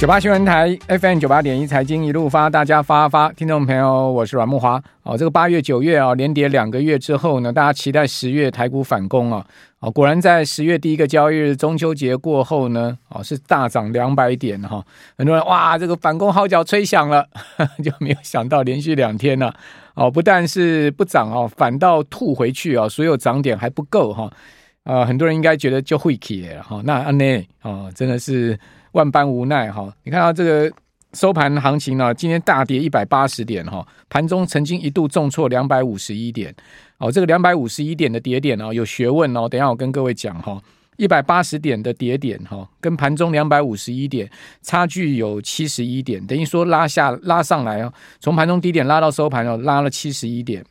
九八新闻台 FM 九八点一财经一路发，大家发发，听众朋友，我是阮木华。哦，这个八月九月啊，连跌两个月之后呢，大家期待十月台股反攻啊。哦，果然在十月第一个交易日中秋节过后呢，哦是大涨两百点哈。很多人哇，这个反攻号角吹响了，就没有想到连续两天呢，哦不但是不涨哦，反倒吐回去啊，所有涨点还不够哈。呃，很多人应该觉得就会起了哈。那安内哦，真的是。万般无奈哈，你看到这个收盘行情呢，今天大跌一百八十点哈，盘中曾经一度重挫两百五十一点。哦，这个两百五十一点的跌点哦，有学问哦，等下我跟各位讲哈，一百八十点的跌点哈，跟盘中两百五十一点差距有七十一点，等于说拉下拉上来哦，从盘中低点拉到收盘哦，拉了七十一点。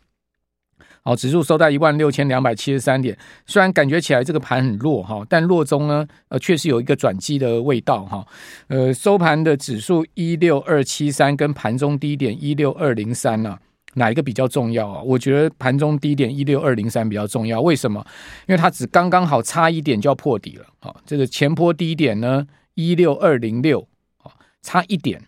好，指数收在一万六千两百七十三点，虽然感觉起来这个盘很弱哈，但弱中呢，呃，确实有一个转机的味道哈。呃，收盘的指数一六二七三，跟盘中低点一六二零三呢，哪一个比较重要啊？我觉得盘中低点一六二零三比较重要，为什么？因为它只刚刚好差一点就要破底了。好，这个前坡低点呢一六二零六，差一点，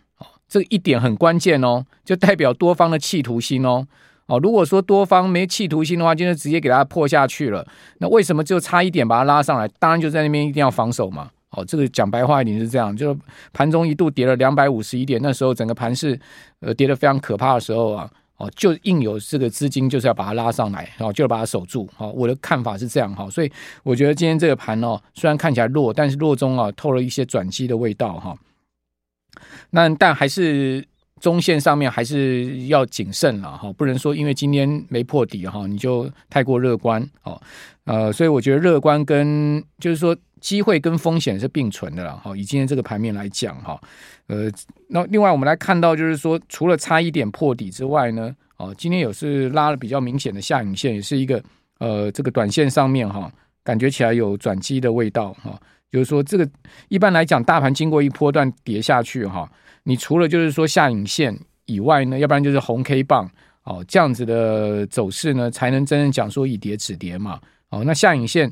这一点很关键哦，就代表多方的企图心哦。哦，如果说多方没企图心的话，就是直接给它破下去了。那为什么就差一点把它拉上来？当然就在那边一定要防守嘛。哦，这个讲白话一点是这样，就是盘中一度跌了两百五十一点，那时候整个盘是呃跌得非常可怕的时候啊，哦，就硬有这个资金就是要把它拉上来，哦，就要把它守住。哦，我的看法是这样哈，所以我觉得今天这个盘哦，虽然看起来弱，但是弱中啊透了一些转机的味道哈。那但还是。中线上面还是要谨慎了哈，不能说因为今天没破底哈，你就太过乐观哦。呃，所以我觉得乐观跟就是说机会跟风险是并存的了哈。以今天这个盘面来讲哈，呃，那另外我们来看到就是说，除了差一点破底之外呢，哦，今天有是拉了比较明显的下影线，也是一个呃这个短线上面哈，感觉起来有转机的味道哈。就是说这个一般来讲，大盘经过一波段跌下去哈。你除了就是说下影线以外呢，要不然就是红 K 棒哦，这样子的走势呢，才能真正讲说以跌止跌嘛。哦，那下影线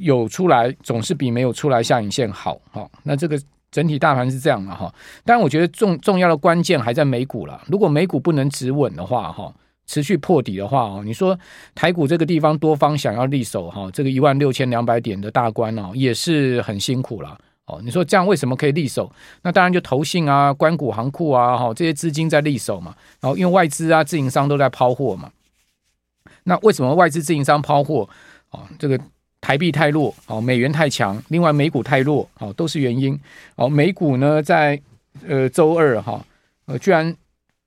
有出来，总是比没有出来下影线好。哈、哦，那这个整体大盘是这样的哈。但，我觉得重重要的关键还在美股了。如果美股不能止稳的话，哈，持续破底的话，哦，你说台股这个地方多方想要力守哈，这个一万六千两百点的大关哦，也是很辛苦了。哦，你说这样为什么可以力守？那当然就投信啊、关股行库啊，哈，这些资金在力守嘛。然后因为外资啊、自营商都在抛货嘛。那为什么外资自营商抛货？哦，这个台币太弱，哦，美元太强，另外美股太弱，哦，都是原因。哦，美股呢，在呃周二哈，呃，居然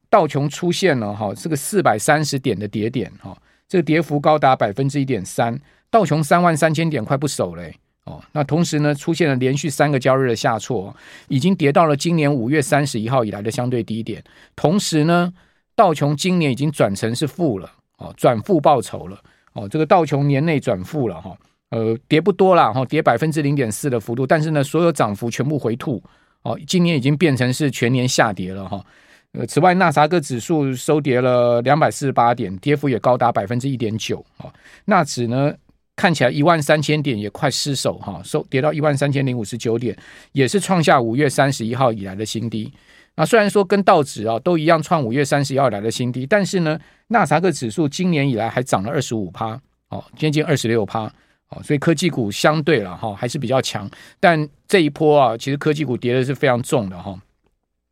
道琼出现了哈，这个四百三十点的跌点，哈，这个跌幅高达百分之一点三，道琼三万三千点快不守了。哦，那同时呢，出现了连续三个交易日的下挫，已经跌到了今年五月三十一号以来的相对低点。同时呢，道琼今年已经转成是负了，哦，转负报酬了，哦，这个道琼年内转负了哈，呃，跌不多了哈，跌百分之零点四的幅度，但是呢，所有涨幅全部回吐，哦，今年已经变成是全年下跌了哈。呃，此外，纳斯达克指数收跌了两百四十八点，跌幅也高达百分之一点九啊。纳指呢？看起来一万三千点也快失守哈，收跌到一万三千零五十九点，也是创下五月三十一号以来的新低。那虽然说跟道指啊都一样创五月三十一号以来的新低，但是呢，纳斯达克指数今年以来还涨了二十五趴，哦，接近二十六趴，哦，所以科技股相对了哈还是比较强。但这一波啊，其实科技股跌的是非常重的哈，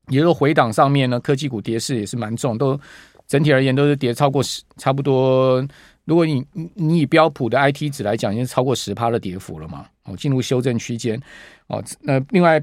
也就是回档上面呢，科技股跌势也是蛮重，都整体而言都是跌超过十，差不多。如果你你以标普的 IT 值来讲，已经超过十趴的跌幅了嘛？哦，进入修正区间哦。那另外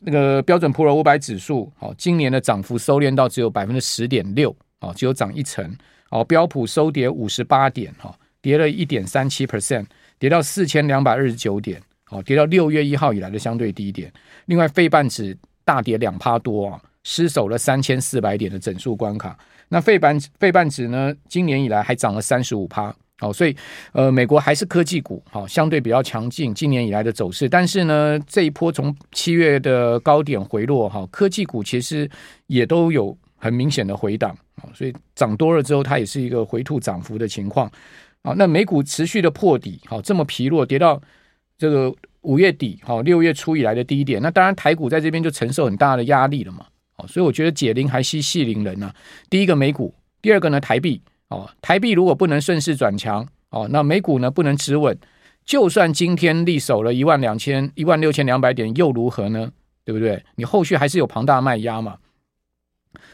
那个标准普尔五百指数，哦，今年的涨幅收敛到只有百分之十点六，哦，只有涨一成。哦，标普收跌五十八点，哈，跌了一点三七 percent，跌到四千两百二十九点，哦，跌到六月一号以来的相对低点。另外，费半指大跌两趴多啊，失守了三千四百点的整数关卡。那费半费半指呢？今年以来还涨了三十五趴，哦，所以呃，美国还是科技股好，相对比较强劲。今年以来的走势，但是呢，这一波从七月的高点回落哈，科技股其实也都有很明显的回档啊，所以涨多了之后，它也是一个回吐涨幅的情况啊。那美股持续的破底，好，这么疲弱，跌到这个五月底好六月初以来的低点，那当然台股在这边就承受很大的压力了嘛。哦，所以我觉得解铃还须系铃人呢。第一个美股，第二个呢台币哦，台币如果不能顺势转强哦，那美股呢不能止稳，就算今天力守了一万两千一万六千两百点又如何呢？对不对？你后续还是有庞大卖压嘛。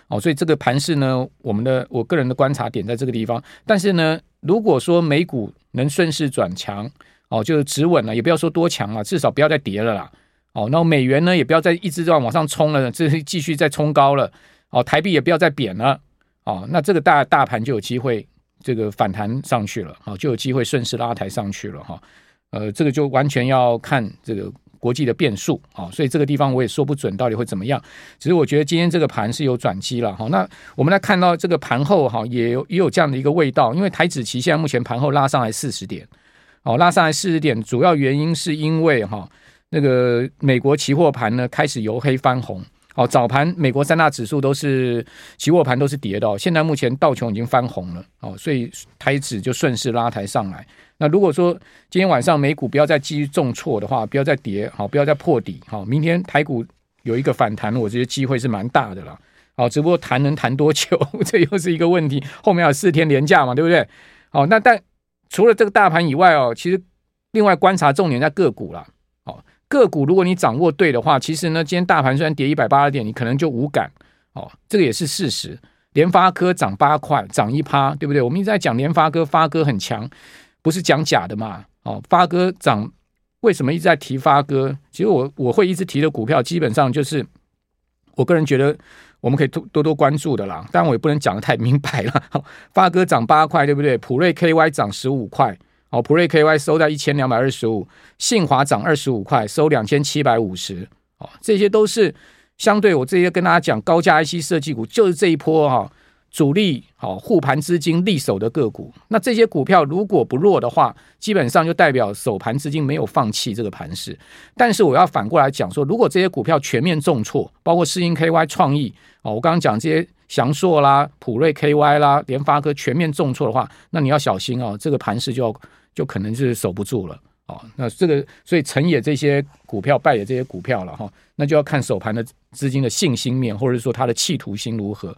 哦，所以这个盘势呢，我们的我个人的观察点在这个地方。但是呢，如果说美股能顺势转强，哦，就是止稳了，也不要说多强了，至少不要再跌了啦。哦，那美元呢，也不要再一直这样往上冲了，这是继续再冲高了。哦，台币也不要再贬了。哦，那这个大大盘就有机会这个反弹上去了。哦，就有机会顺势拉抬上去了。哈，呃，这个就完全要看这个。国际的变数啊，所以这个地方我也说不准到底会怎么样。只是我觉得今天这个盘是有转机了哈。那我们来看到这个盘后哈，也有也有这样的一个味道。因为台指期现在目前盘后拉上来四十点，哦，拉上来四十点，主要原因是因为哈那个美国期货盘呢开始由黑翻红。哦，早盘美国三大指数都是期货盘都是跌的，现在目前道琼已经翻红了哦，所以台指就顺势拉抬上来。那如果说今天晚上美股不要再继续重挫的话，不要再跌，好，不要再破底，好，明天台股有一个反弹，我觉得机会是蛮大的了。好，只不过弹能弹多久，这又是一个问题。后面有四天连假嘛，对不对？好，那但除了这个大盘以外哦，其实另外观察重点在个股了。个股如果你掌握对的话，其实呢，今天大盘虽然跌一百八十点，你可能就无感哦，这个也是事实。联发科涨八块，涨一趴，对不对？我们一直在讲联发科，发哥很强，不是讲假的嘛？哦，发哥涨，为什么一直在提发哥？其实我我会一直提的股票，基本上就是我个人觉得我们可以多多多关注的啦。但我也不能讲的太明白了。发哥涨八块，对不对？普瑞 KY 涨十五块。哦，普瑞 KY 收在一千两百二十五，信华涨二十五块，收两千七百五十。哦，这些都是相对我这些跟大家讲高价 IC 设计股，就是这一波哈、哦、主力好护盘资金力守的个股。那这些股票如果不弱的话，基本上就代表守盘资金没有放弃这个盘势。但是我要反过来讲说，如果这些股票全面重挫，包括世芯 KY 创意哦，我刚刚讲这些祥硕啦、普瑞 KY 啦、联发科全面重挫的话，那你要小心哦，这个盘势就要。就可能是守不住了哦，那这个所以成也这些股票，败也这些股票了哈，那就要看手盘的资金的信心面，或者说他的企图心如何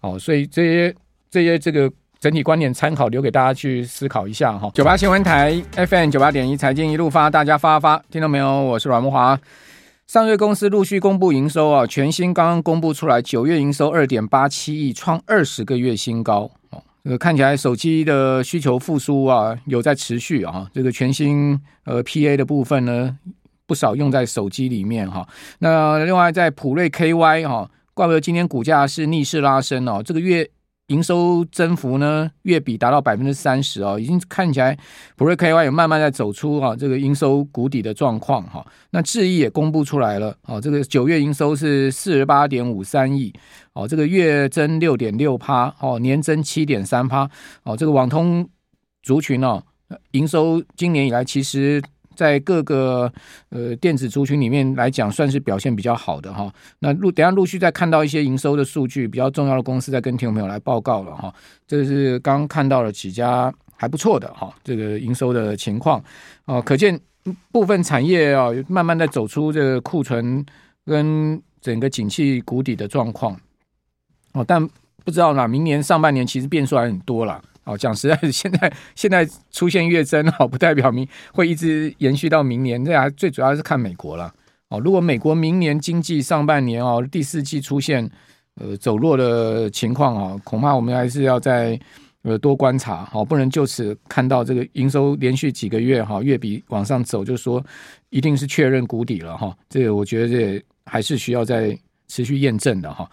哦，所以这些这些这个整体观点参考，留给大家去思考一下哈。九八新闻台 FM 九八点一财经一路发，大家发发，听到没有？我是阮木华。上月公司陆续公布营收啊，全新刚刚公布出来，九月营收二点八七亿，创二十个月新高哦。呃，看起来手机的需求复苏啊，有在持续啊。这个全新呃 PA 的部分呢，不少用在手机里面哈。那另外在普瑞 KY 哈，怪不得今天股价是逆势拉升哦。这个月。营收增幅呢，月比达到百分之三十哦，已经看起来普瑞 KY 也慢慢在走出啊这个营收谷底的状况哈。那智毅也公布出来了，哦，这个九月营收是四十八点五三亿，哦，这个月增六点六趴，哦，年增七点三趴，哦，这个网通族群哦，营收今年以来其实。在各个呃电子族群里面来讲，算是表现比较好的哈。那陆等下陆续再看到一些营收的数据，比较重要的公司在跟听众朋友来报告了哈。这是刚看到了几家还不错的哈，这个营收的情况哦，可见部分产业啊慢慢的走出这个库存跟整个景气谷底的状况哦，但不知道呢，明年上半年其实变数还很多了。哦，讲实在是，现在现在出现月增哦，不代表明会一直延续到明年。这还最主要是看美国了哦。如果美国明年经济上半年哦，第四季出现呃走弱的情况啊，恐怕我们还是要在呃多观察好，不能就此看到这个营收连续几个月哈月比往上走，就说一定是确认谷底了哈。这个我觉得这还是需要再持续验证的哈。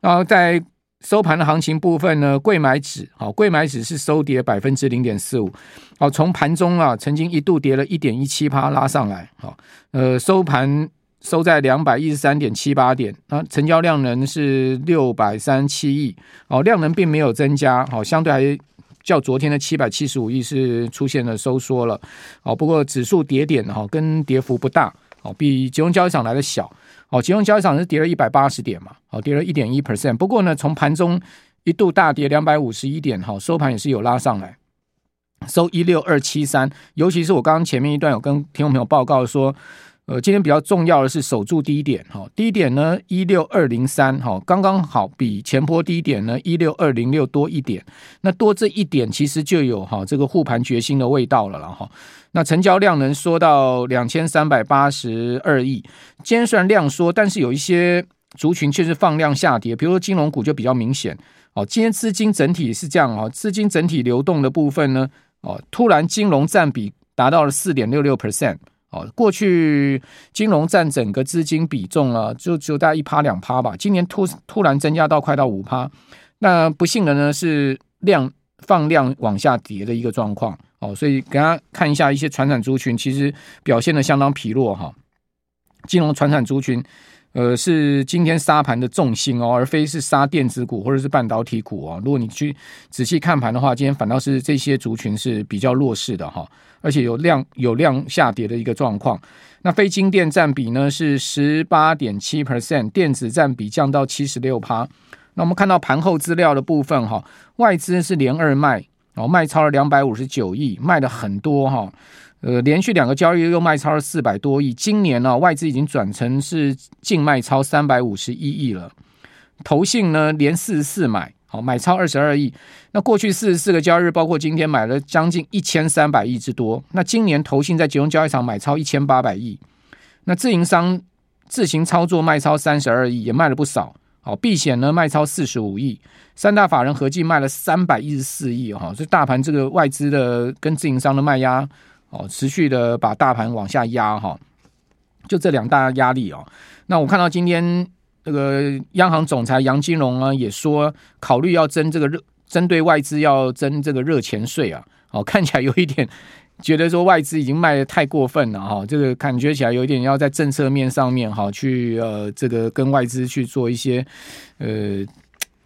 然后在。收盘的行情部分呢，贵买指好，贵买指是收跌百分之零点四五，好，从盘中啊曾经一度跌了一点一七趴拉上来，好，呃，收盘收在两百一十三点七八点，啊，成交量呢是六百三十七亿，哦，量能并没有增加，好，相对还较昨天的七百七十五亿是出现了收缩了，哦，不过指数跌点哈跟跌幅不大，好，比集中交易场来的小。哦，集中交易场是跌了一百八十点嘛，哦，跌了一点一 percent。不过呢，从盘中一度大跌两百五十一点，哈，收盘也是有拉上来。收一六二七三，尤其是我刚刚前面一段有跟听众朋友报告说，呃，今天比较重要的是守住低点哈，低点呢一六二零三哈，刚刚好比前波低点呢一六二零六多一点，那多这一点其实就有哈这个护盘决心的味道了了哈。那成交量能缩到两千三百八十二亿，今天虽然量缩，但是有一些族群却是放量下跌，比如说金融股就比较明显哦。今天资金整体是这样哦，资金整体流动的部分呢。哦，突然金融占比达到了四点六六 percent 哦，过去金融占整个资金比重啊，就就大概一趴两趴吧。今年突突然增加到快到五趴，那不幸的呢是量放量往下跌的一个状况哦，所以给大家看一下一些传产族群，其实表现的相当疲弱哈。金融传产族群。呃，是今天杀盘的重心哦，而非是杀电子股或者是半导体股哦。如果你去仔细看盘的话，今天反倒是这些族群是比较弱势的哈，而且有量有量下跌的一个状况。那非晶电占比呢是十八点七 percent，电子占比降到七十六趴。那我们看到盘后资料的部分哈，外资是连二卖哦，卖超了两百五十九亿，卖了很多哈。呃，连续两个交易日又卖超了四百多亿，今年呢、啊，外资已经转成是净卖超三百五十一亿了。投信呢，连四十四买，好买超二十二亿。那过去四十四个交易日，包括今天买了将近一千三百亿之多。那今年投信在集中交易场买超一千八百亿。那自营商自行操作卖超三十二亿，也卖了不少。好，避险呢卖超四十五亿，三大法人合计卖了三百一十四亿哈。所以大盘这个外资的跟自营商的卖压。哦，持续的把大盘往下压哈，就这两大压力哦。那我看到今天这个央行总裁杨金龙啊，也说考虑要征这个热，针对外资要征这个热钱税啊。哦，看起来有一点觉得说外资已经卖得太过分了哈，这个感觉起来有一点要在政策面上面哈，去呃这个跟外资去做一些呃。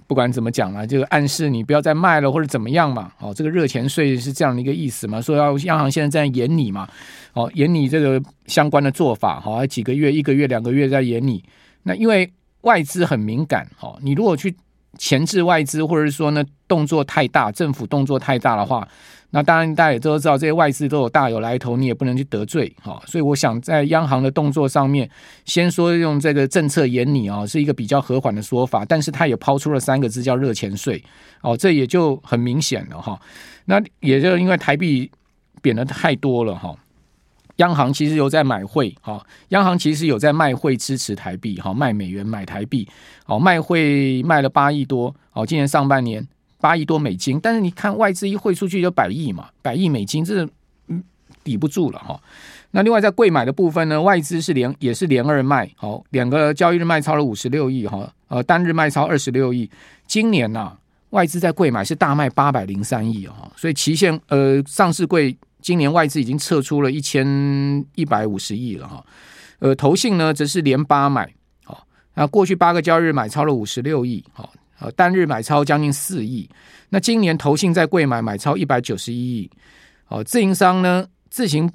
不管怎么讲啊，这个暗示你不要再卖了或者怎么样嘛。哦，这个热钱税是这样的一个意思嘛，说要央行现在在演你嘛，哦，演你这个相关的做法，好，几个月、一个月、两个月在演你。那因为外资很敏感，哦，你如果去钳制外资，或者是说呢动作太大，政府动作太大的话。那当然，大家也都知道，这些外资都有大有来头，你也不能去得罪哈。所以，我想在央行的动作上面，先说用这个政策演你啊，是一个比较和缓的说法。但是，他也抛出了三个字叫“热钱税”哦，这也就很明显了哈。那也就因为台币贬得太多了哈，央行其实有在买汇哈，央行其实有在卖汇支持台币哈，卖美元买台币哦，卖汇卖了八亿多哦，今年上半年。八亿多美金，但是你看外资一汇出去就百亿嘛，百亿美金，这嗯抵不住了哈。那另外在贵买的部分呢，外资是连也是连二卖，好，两个交易日卖超了五十六亿哈，呃，单日卖超二十六亿。今年呐、啊，外资在贵买是大卖八百零三亿哈，所以期限呃上市贵今年外资已经撤出了一千一百五十亿了哈。呃，投信呢则是连八买，好，那过去八个交易日买超了五十六亿，好。呃，单日买超将近四亿，那今年投信在柜买买超一百九十一亿，哦，自营商呢自行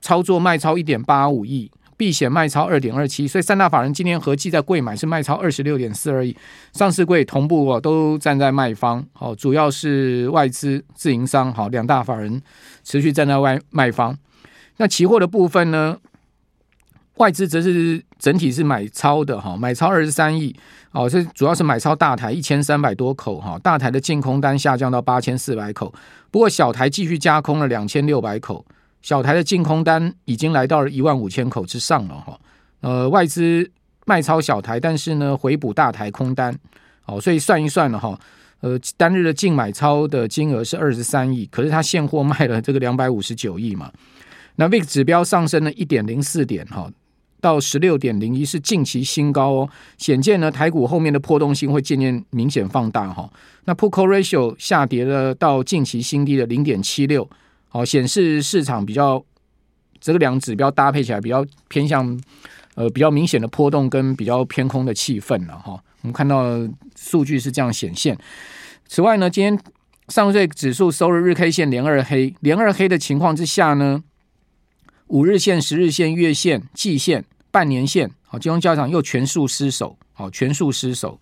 操作卖超一点八五亿，避险卖超二点二七，所以三大法人今年合计在柜买是卖超二十六点四二亿，上市柜同步哦都站在卖方，哦，主要是外资自营商，好，两大法人持续站在外卖方，那期货的部分呢？外资则是整体是买超的哈，买超二十三亿哦，这主要是买超大台一千三百多口哈，大台的净空单下降到八千四百口，不过小台继续加空了两千六百口，小台的净空单已经来到了一万五千口之上了哈。呃，外资卖超小台，但是呢回补大台空单哦，所以算一算了哈，呃，单日的净买超的金额是二十三亿，可是它现货卖了这个两百五十九亿嘛，那 VIX 指标上升了一点零四点哈。到十六点零一是近期新高哦，显见呢台股后面的波动性会渐渐明显放大哈。那 p u c o ratio 下跌了到近期新低的零点七六，好，显示市场比较这个两指标搭配起来比较偏向呃比较明显的波动跟比较偏空的气氛了哈。我们看到数据是这样显现。此外呢，今天上证指数收了日 K 线连二黑，连二黑的情况之下呢。五日线、十日线、月线、季线、半年线，好，金融交易场又全数失守，好，全数失守，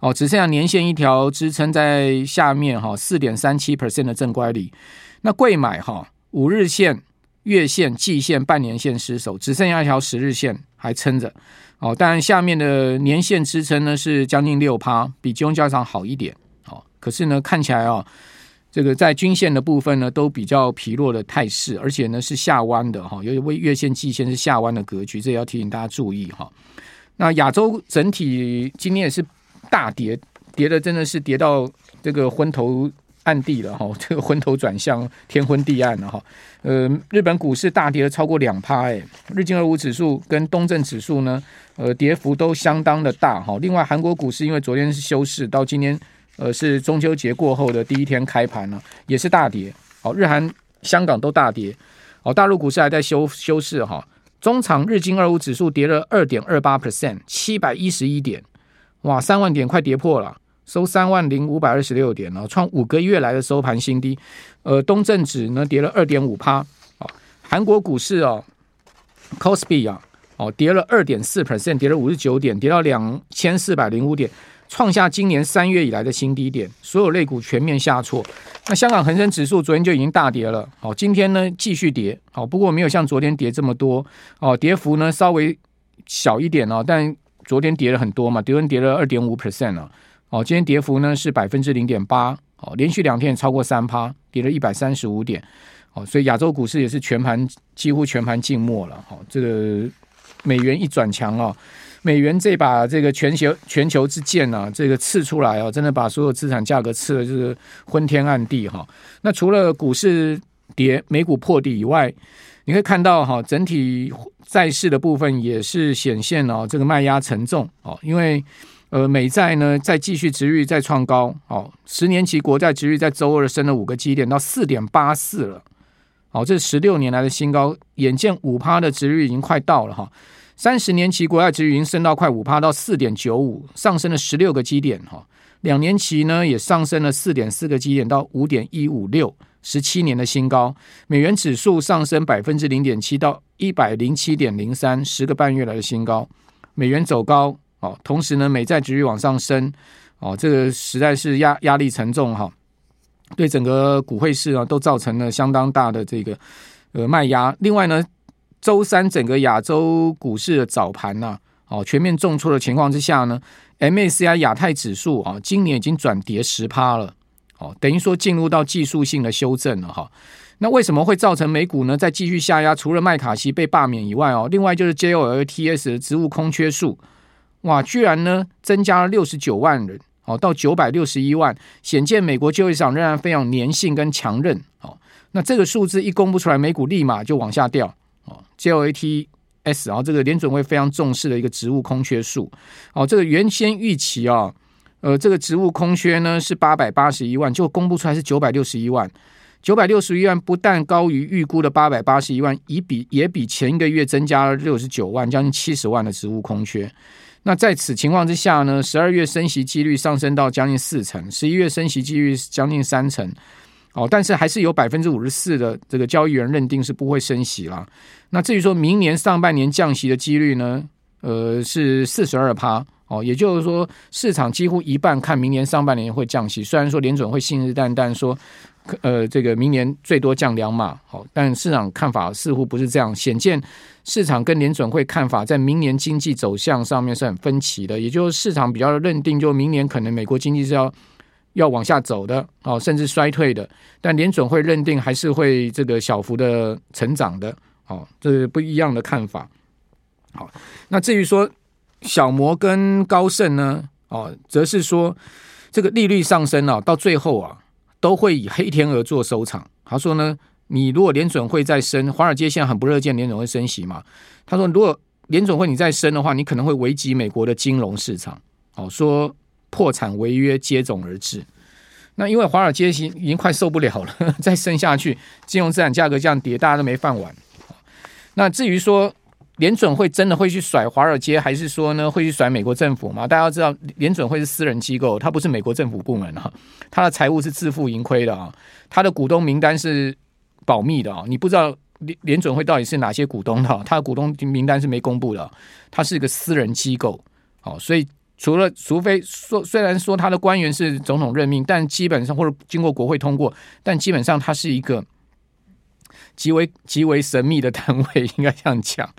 哦，只剩下年线一条支撑在下面，哈，四点三七 percent 的正乖离。那贵买哈，五日线、月线、季线、半年线失守，只剩下一条十日线还撑着。哦，但下面的年线支撑呢是将近六趴，比金融交易场好一点。哦，可是呢看起来哦，这个在均线的部分呢都比较疲弱的态势，而且呢是下弯的哈，尤其为月线、季线是下弯的格局，这也要提醒大家注意哈。那亚洲整体今天也是大跌，跌的真的是跌到这个昏头暗地了哈，这个昏头转向天昏地暗了哈。呃，日本股市大跌了超过两趴，哎，日经二五指数跟东证指数呢，呃，跌幅都相当的大哈。另外，韩国股市因为昨天是休市，到今天呃是中秋节过后的第一天开盘呢，也是大跌。好，日韩香港都大跌。好，大陆股市还在休休市哈。中场日经二五指数跌了二点二八 percent，七百一十一点，哇，三万点快跌破了。收三万零五百二十六点了，创五个月来的收盘新低。呃，东证指呢跌了二点五趴。啊，韩国股市哦，Kospi 啊，哦跌了二点四 percent，跌了五十九点，跌到两千四百零五点，创下今年三月以来的新低点。所有类股全面下挫。那香港恒生指数昨天就已经大跌了，好，今天呢继续跌，好，不过没有像昨天跌这么多，哦，跌幅呢稍微小一点哦，但昨天跌了很多嘛，昨天跌了二点五 percent 了。哦，今天跌幅呢是百分之零点八，哦，连续两天超过三趴，跌了一百三十五点，哦，所以亚洲股市也是全盘几乎全盘静默了，哦，这个美元一转强啊，美元这把这个全球全球之剑啊，这个刺出来啊，真的把所有资产价格刺的就是昏天暗地哈。那除了股市跌，美股破底以外，你可以看到哈，整体债市的部分也是显现了这个卖压沉重哦，因为。呃，美债呢再继续值率再创高，哦，十年期国债值率在周二升了五个基点到四点八四了，哦，这十六年来的新高，眼见五趴的值率已经快到了哈，三十年期国债殖利率已经升到快五趴到四点九五，上升了十六个基点哈，两年期呢也上升了四点四个基点到五点一五六，十七年的新高，美元指数上升百分之零点七到一百零七点零三，十个半月来的新高，美元走高。哦，同时呢，美债殖利率往上升，哦，这个实在是压压力沉重哈，对整个股汇市啊都造成了相当大的这个呃卖压。另外呢，周三整个亚洲股市的早盘呢，哦，全面重挫的情况之下呢，MSCI 亚太指数啊，今年已经转跌十趴了，哦，等于说进入到技术性的修正了哈。那为什么会造成美股呢再继续下压？除了麦卡锡被罢免以外哦，另外就是 JOLTS 的职务空缺数。哇，居然呢增加了六十九万人，哦，到九百六十一万，显见美国就业市场仍然非常粘性跟强韧，哦，那这个数字一公布出来，美股立马就往下掉，，JOLTS，然后这个联准会非常重视的一个职务空缺数，哦，这个原先预期啊，呃，这个职务空缺呢是八百八十一万，就公布出来是九百六十一万，九百六十一万不但高于预估的八百八十一万，也比也比前一个月增加了六十九万，将近七十万的职务空缺。那在此情况之下呢，十二月升息几率上升到将近四成，十一月升息几率将近三成，哦，但是还是有百分之五十四的这个交易员认定是不会升息了。那至于说明年上半年降息的几率呢，呃，是四十二趴，哦，也就是说市场几乎一半看明年上半年会降息，虽然说联准会信誓旦旦说。呃，这个明年最多降两码，好，但市场看法似乎不是这样，显见市场跟联准会看法在明年经济走向上面是很分歧的，也就是市场比较认定，就明年可能美国经济是要要往下走的，哦，甚至衰退的，但联准会认定还是会这个小幅的成长的，哦，这是不一样的看法。好，那至于说小摩跟高盛呢，哦，则是说这个利率上升啊，到最后啊。都会以黑天鹅做收场。他说呢，你如果联准会再升，华尔街现在很不乐见联准会升息嘛。他说，如果联准会你再升的话，你可能会危及美国的金融市场。哦，说破产违约接踵而至。那因为华尔街已经快受不了了，再升下去，金融资产价格这样跌，大家都没饭碗。那至于说，联准会真的会去甩华尔街，还是说呢会去甩美国政府吗？大家要知道，联准会是私人机构，它不是美国政府部门啊，它的财务是自负盈亏的啊，它的股东名单是保密的啊，你不知道联联准会到底是哪些股东的，它的股东名单是没公布的，它是一个私人机构，好，所以除了除非说，虽然说他的官员是总统任命，但基本上或者经过国会通过，但基本上他是一个极为极为神秘的单位，应该这样讲。